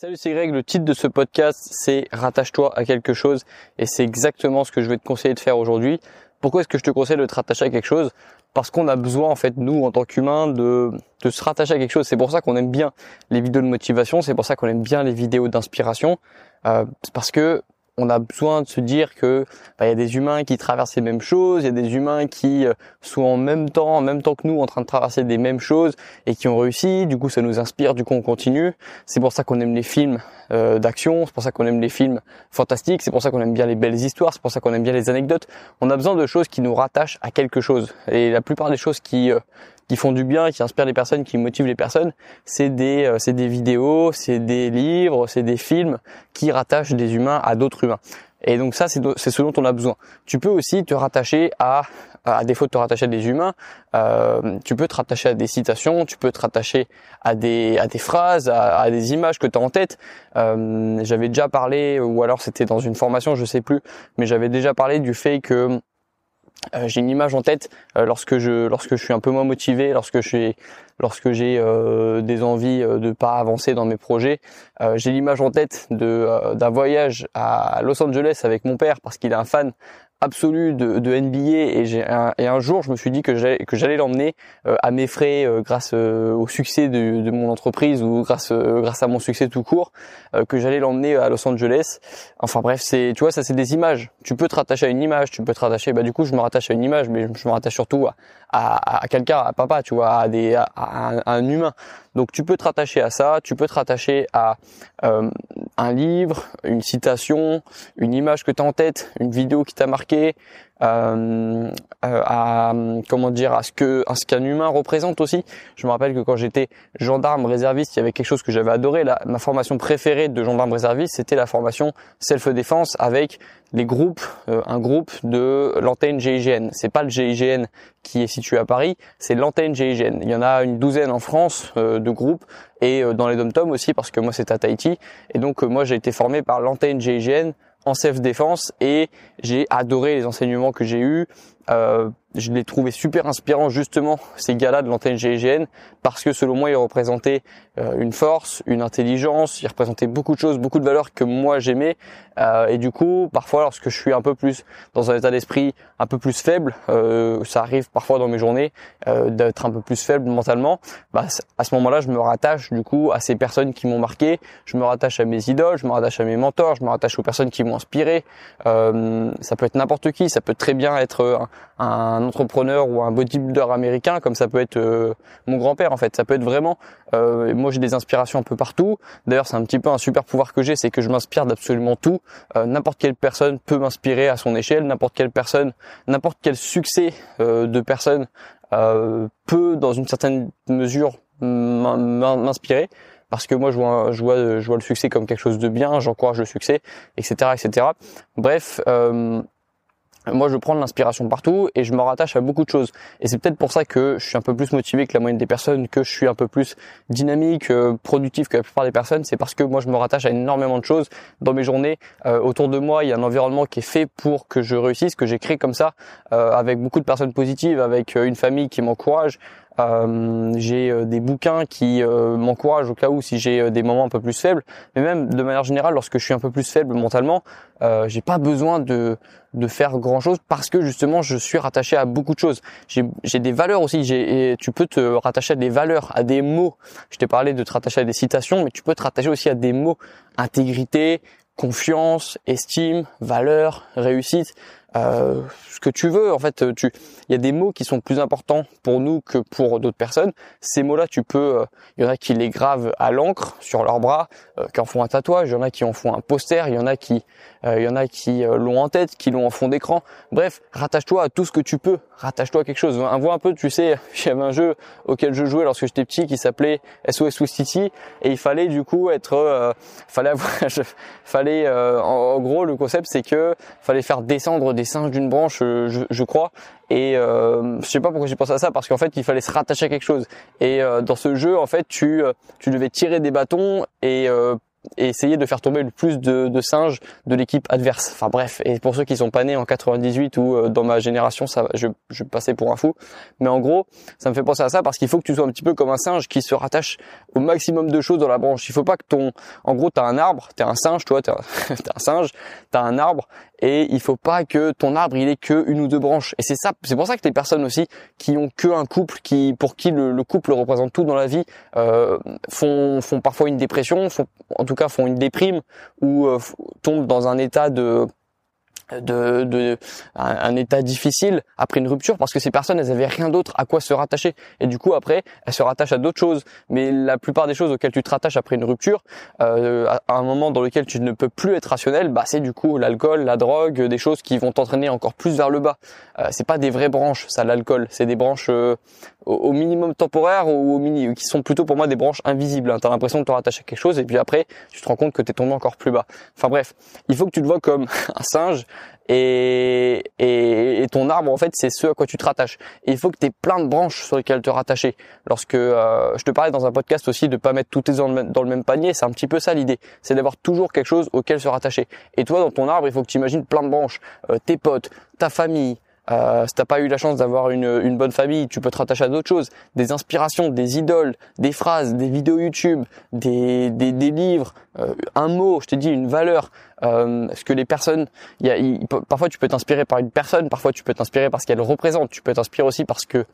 Salut, c'est Greg. Le titre de ce podcast, c'est Rattache-toi à quelque chose. Et c'est exactement ce que je vais te conseiller de faire aujourd'hui. Pourquoi est-ce que je te conseille de te rattacher à quelque chose? Parce qu'on a besoin, en fait, nous, en tant qu'humains, de, de se rattacher à quelque chose. C'est pour ça qu'on aime bien les vidéos de motivation. C'est pour ça qu'on aime bien les vidéos d'inspiration. Euh, parce que on a besoin de se dire que bah, il y a des humains qui traversent les mêmes choses, il y a des humains qui euh, sont en même temps, en même temps que nous, en train de traverser des mêmes choses et qui ont réussi. Du coup, ça nous inspire, du coup, on continue. C'est pour ça qu'on aime les films euh, d'action, c'est pour ça qu'on aime les films fantastiques, c'est pour ça qu'on aime bien les belles histoires, c'est pour ça qu'on aime bien les anecdotes. On a besoin de choses qui nous rattachent à quelque chose. Et la plupart des choses qui euh, qui font du bien, qui inspirent les personnes, qui motivent les personnes, c'est des, euh, c'est des vidéos, c'est des livres, c'est des films qui rattachent des humains à d'autres humains. Et donc ça, c'est, c'est ce dont on a besoin. Tu peux aussi te rattacher à, à défaut de te rattacher à des humains, euh, tu peux te rattacher à des citations, tu peux te rattacher à des, à des phrases, à, des images que tu as en tête. Euh, j'avais déjà parlé, ou alors c'était dans une formation, je sais plus, mais j'avais déjà parlé du fait que euh, j'ai une image en tête euh, lorsque je lorsque je suis un peu moins motivé, lorsque je lorsque j'ai euh, des envies de pas avancer dans mes projets. j'ai l'image en tête de d'un voyage à Los Angeles avec mon père parce qu'il est un fan absolu de, de NBA et, j'ai un, et un jour je me suis dit que j'allais que j'allais l'emmener euh, à mes frais euh, grâce euh, au succès de, de, mon entreprise ou grâce grâce à mon succès tout court que j'allais l'emmener à Los Angeles. Enfin bref c'est tu vois ça c'est des images. Tu peux te rattacher à une image tu peux te rattacher bah du coup je me rattache à une image mais je me rattache surtout à, à, à quelqu'un à papa tu vois à des à, un, à, un, humain. Donc tu peux te rattacher à ça tu peux te rattacher à un livre une citation une image que tu en tête une vidéo qui t'a marqué euh, euh, à comment dire à ce que à ce qu'un humain représente aussi. Je me rappelle que quand j'étais gendarme réserviste, il y avait quelque chose que j'avais adoré. La, ma formation préférée de gendarme réserviste, c'était la formation self-défense avec les groupes, euh, un groupe de l'antenne GIGN. C'est pas le GIGN qui est situé à Paris, c'est l'antenne GIGN. Il y en a une douzaine en France de groupes et dans les dom aussi parce que moi c'est à Tahiti et donc moi j'ai été formé par l'antenne GIGN en self-défense et j'ai adoré les enseignements que j'ai eus. Euh, je l'ai trouvé super inspirant justement ces gars-là de l'antenne GIGN parce que selon moi ils représentaient euh, une force, une intelligence, ils représentaient beaucoup de choses, beaucoup de valeurs que moi j'aimais. Euh, et du coup parfois lorsque je suis un peu plus dans un état d'esprit un peu plus faible, euh, ça arrive parfois dans mes journées d'être un peu plus faible mentalement, bah, à ce moment-là je me rattache du coup à ces personnes qui m'ont marqué, je me rattache à mes idoles, je me rattache à mes mentors, je me rattache aux personnes qui m'ont inspiré, ça peut être n'importe qui, ça peut très bien être un entrepreneur ou un bodybuilder américain, comme ça peut être euh, mon grand-père en fait. Ça peut être vraiment. Euh, moi, j'ai des inspirations un peu partout. D'ailleurs, c'est un petit peu un super pouvoir que j'ai, c'est que je m'inspire d'absolument tout. Euh, n'importe quelle personne peut m'inspirer à son échelle. N'importe quelle personne, n'importe quel succès de personne peut, dans une certaine mesure, m'inspirer parce que moi je vois, je vois, je vois le succès comme quelque chose de bien, j'encourage le succès, etc., etc. Bref, moi je prends de l'inspiration partout et je me rattache à beaucoup de choses. Et c'est peut-être pour ça que je suis un peu plus motivé que la moyenne des personnes, que je suis un peu plus dynamique, euh, productif que la plupart des personnes. C'est parce que moi je me rattache à énormément de choses dans mes journées. Euh, autour de moi, il y a un environnement qui est fait pour que je réussisse, que j'ai créé comme ça, euh, avec beaucoup de personnes positives, avec une famille qui m'encourage, euh, j'ai euh, des bouquins qui euh, m'encouragent au cas où si j'ai des moments un peu plus faibles. Mais même de manière générale, lorsque je suis un peu plus faible mentalement, euh, j'ai pas besoin de de faire grand chose parce que justement je suis rattaché à beaucoup de choses. J'ai des valeurs aussi. J'ai tu peux te rattacher à des valeurs, à des mots. Je t'ai parlé de te rattacher à des citations, mais tu peux te rattacher aussi à des mots. Intégrité, confiance, estime, valeur, réussite euh, ce que tu veux. En fait, tu, il y a des mots qui sont plus importants pour nous que pour d'autres personnes. Ces mots-là, tu peux, euh, il y en a qui les gravent à l'encre sur leurs bras, euh, qui en font un tatouage. Il y en a qui en font un poster. Il y en a qui, euh, il y en a qui l'ont en tête, qui l'ont en fond d'écran. Bref, rattache-toi à tout ce que tu peux. Rattache-toi à quelque chose. Vois un peu, tu sais, j'avais un jeu auquel je jouais lorsque j'étais petit qui s'appelait SOS City et il fallait du coup être, fallait avoir, fallait, en, en, gros, le concept c'est que fallait faire descendre des singes d'une branche, euh, je, je, crois. Et euh, je sais pas pourquoi j'ai pensé à ça, parce qu'en fait, il fallait se rattacher à quelque chose. Et euh, dans ce jeu, en fait, tu, euh, tu devais tirer des bâtons et essayer de faire tomber le plus de, de singes de l'équipe adverse. Enfin bref, et pour ceux qui sont pas nés en 98 ou euh, dans ma génération, ça, je, je passais pour un fou. Mais en gros, ça me fait penser à ça parce qu'il faut que tu sois un petit peu comme un singe qui se rattache au maximum de choses dans la branche. Il faut pas que ton, en gros, t'as un arbre, t'es un singe, toi, t'es un, un singe, t'as un arbre et il faut pas que ton arbre il ait que une ou deux branches. Et c'est ça, c'est pour ça que les personnes aussi qui ont que un couple, qui pour qui le, couple représente tout dans la vie, euh, font font parfois une dépression, font, en tout cas font une déprime ou euh, tombent dans un état de de, de un, état difficile après une rupture parce que ces personnes elles avaient rien d'autre à quoi se rattacher. Et du coup après elles se rattachent à d'autres choses. Mais la plupart des choses auxquelles tu te rattaches après une rupture euh, à un moment dans lequel tu ne peux plus être rationnel bah c'est du coup l'alcool la drogue des choses qui vont t'entraîner encore plus vers le bas. Euh, c'est pas des vraies branches ça l'alcool. C'est des branches euh, au, minimum temporaire ou au mini qui sont plutôt pour moi des branches invisibles hein. tu as l'impression de te rattacher à quelque chose et puis après tu te rends compte que tu es tombé encore plus bas enfin bref il faut que tu te vois comme un singe et, et, ton arbre en fait c'est ce à quoi tu te rattaches. Et il faut que tu aies plein de branches sur lesquelles te rattacher. Lorsque euh, je te parlais dans un podcast aussi de pas mettre tous tes œufs dans, le même panier, c'est un petit peu ça l'idée, c'est d'avoir toujours quelque chose auquel se rattacher. Et toi dans ton arbre, il faut que tu imagines plein de branches, euh, tes potes, ta famille, euh, si t'as pas eu la chance d'avoir une, une, bonne famille, tu peux te rattacher à d'autres choses, des inspirations, des idoles, des phrases, des vidéos YouTube, des, des, des livres, euh, un mot, je te dis une valeur. Euh, ce que les personnes, y a, parfois tu peux t'inspirer par une personne, parfois tu peux t'inspirer parce qu'elle représente, tu peux t'inspirer aussi parce que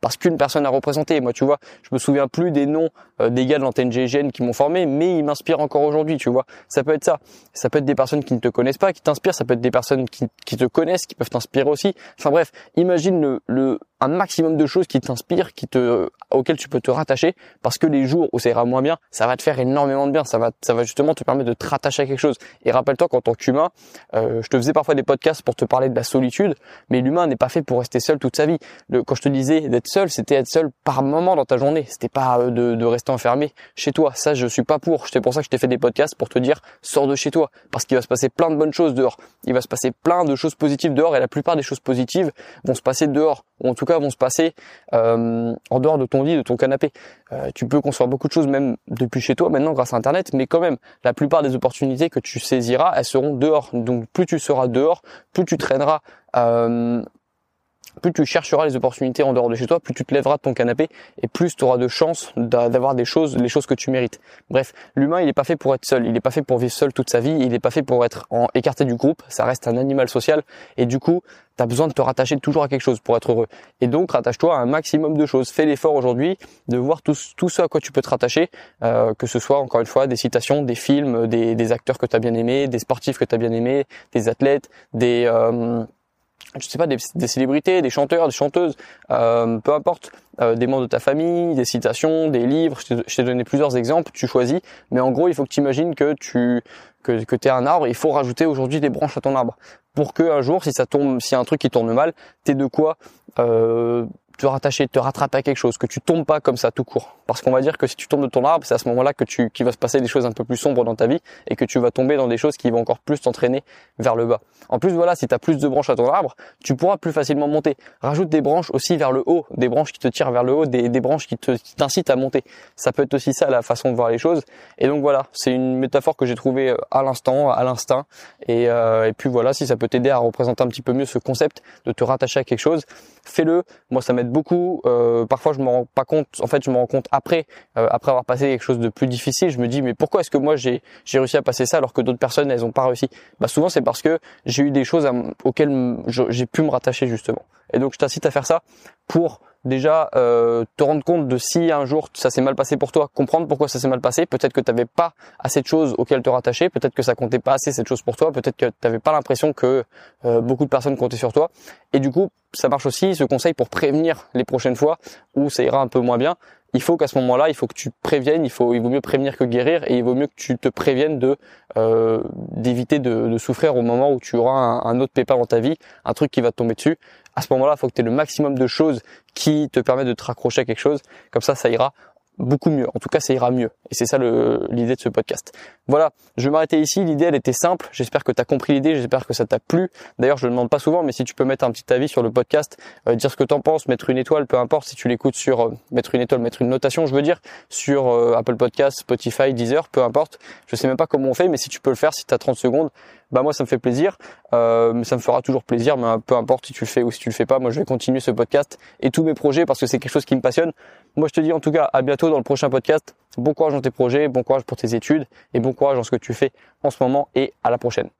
parce qu'une personne a représenté. Moi, tu vois, je me souviens plus des noms euh, des gars de l'antenne GGN qui m'ont formé, mais ils m'inspirent encore aujourd'hui, tu vois. Ça peut être ça. Ça peut être des personnes qui ne te connaissent pas, qui t'inspirent. Ça peut être des personnes qui, qui te connaissent, qui peuvent t'inspirer aussi. Enfin bref, imagine le, le un maximum de choses qui t'inspirent, qui te, auxquelles tu peux te rattacher, parce que les jours où ça ira moins bien, ça va te faire énormément de bien. Ça va, ça va justement te permettre de te rattacher à quelque chose. Et rappelle-toi qu'en tant qu'humain, euh, je te faisais parfois des podcasts pour te parler de la solitude, mais l'humain n'est pas fait pour rester seul toute sa vie. Quand je te disais d'être seul, c'était être seul par moment dans ta journée. C'était pas euh, de, de rester enfermé chez toi. Ça, je suis pas pour. C'est pour ça que je t'ai fait des podcasts pour te dire, sors de chez toi, parce qu'il va se passer plein de bonnes choses dehors. Il va se passer plein de choses positives dehors, et la plupart des choses positives vont se passer dehors ou en tout cas vont se passer euh, en dehors de ton lit, de ton canapé. Euh, tu peux construire beaucoup de choses même depuis chez toi maintenant grâce à Internet, mais quand même, la plupart des opportunités que tu saisiras, elles seront dehors. Donc plus tu seras dehors, plus tu traîneras euh, plus tu chercheras les opportunités en dehors de chez toi, plus tu te lèveras de ton canapé et plus tu auras de chances d'avoir des choses, les choses que tu mérites. Bref, l'humain il n'est pas fait pour être seul, il n'est pas fait pour vivre seul toute sa vie, il n'est pas fait pour être écarté du groupe, ça reste un animal social et du coup tu as besoin de te rattacher toujours à quelque chose pour être heureux. Et donc rattache-toi à un maximum de choses. Fais l'effort aujourd'hui de voir tout, ce à quoi tu peux te rattacher, euh, que ce soit encore une fois des citations, des films, des, des acteurs que tu as bien aimés, des sportifs que tu as bien aimés, des athlètes, des... Euh, je sais pas, des, célébrités, des chanteurs, des chanteuses, euh, peu importe, euh, des membres de ta famille, des citations, des livres. Je t'ai donné plusieurs exemples, tu choisis. Mais en gros, il faut que tu imagines que tu que, que es un arbre. Il faut rajouter aujourd'hui des branches à ton arbre pour que un jour, si ça tombe, s'il y a un truc qui tourne mal, t'aies de quoi euh, te rattacher, te rattraper à quelque chose, que tu tombes pas comme ça tout court. Parce qu'on va dire que si tu tombes de ton arbre, c'est à ce moment-là que tu, qu'il va se passer des choses un peu plus sombres dans ta vie et que tu vas tomber dans des choses qui vont encore plus t'entraîner vers le bas. En plus, voilà, si tu as plus de branches à ton arbre, tu pourras plus facilement monter. Rajoute des branches aussi vers le haut, des branches qui te tirent vers le haut, des, branches qui te, t'incitent à monter. Ça peut être aussi ça la façon de voir les choses. Et donc voilà, c'est une métaphore que j'ai trouvée euh, à l'instant, à l'instinct. Et, euh, et puis voilà, si ça peut t'aider à représenter un petit peu mieux ce concept de te rattacher à quelque chose, fais-le. Moi, ça m'aide beaucoup. Euh, parfois, je me rends pas compte. En fait, je me rends compte après, euh, après avoir passé quelque chose de plus difficile. Je me dis, mais pourquoi est-ce que moi j'ai j'ai réussi à passer ça alors que d'autres personnes elles ont pas réussi? Bah souvent, c'est parce que j'ai eu des choses auxquelles j'ai pu me rattacher justement. Et donc, je t'incite à faire ça pour déjà euh, te rendre compte de si un jour ça s'est mal passé pour toi, comprendre pourquoi ça s'est mal passé, peut-être que tu n'avais pas assez de choses auxquelles te rattacher, peut-être que ça comptait pas assez cette chose pour toi, peut-être que tu n'avais pas l'impression que euh, beaucoup de personnes comptaient sur toi. Et du coup, ça marche aussi ce conseil pour prévenir les prochaines fois où ça ira un peu moins bien. Il faut qu'à ce moment-là, il faut que tu préviennes, il faut, il vaut mieux prévenir que guérir, et il vaut mieux que tu te préviennes de euh, d'éviter de, souffrir au moment où tu auras un, un autre pépin dans ta vie, un truc qui va te tomber dessus à ce moment-là, il faut que tu aies le maximum de choses qui te permettent de te raccrocher à quelque chose. Comme ça, ça ira beaucoup mieux. En tout cas, ça ira mieux. Et c'est ça l'idée de ce podcast. Voilà, je vais m'arrêter ici. L'idée, elle était simple. J'espère que tu as compris l'idée. J'espère que ça t'a plu. D'ailleurs, je le demande pas souvent, mais si tu peux mettre un petit avis sur le podcast, euh, dire ce que t'en penses, mettre une étoile, peu importe. Si tu l'écoutes sur euh, mettre une étoile, mettre une notation, je veux dire, sur euh, Apple Podcast, Spotify, Deezer, peu importe. Je sais même pas comment on fait, mais si tu peux le faire, si tu as 30 secondes, bah moi ça me fait plaisir. Euh, ça me fera toujours plaisir, mais peu importe si tu le fais ou si tu le fais pas, moi je vais continuer ce podcast et tous mes projets parce que c'est quelque chose qui me passionne. Moi je te dis en tout cas à bientôt dans le prochain podcast. Bon courage dans tes projets, bon courage pour tes études et bon courage dans ce que tu fais en ce moment et à la prochaine.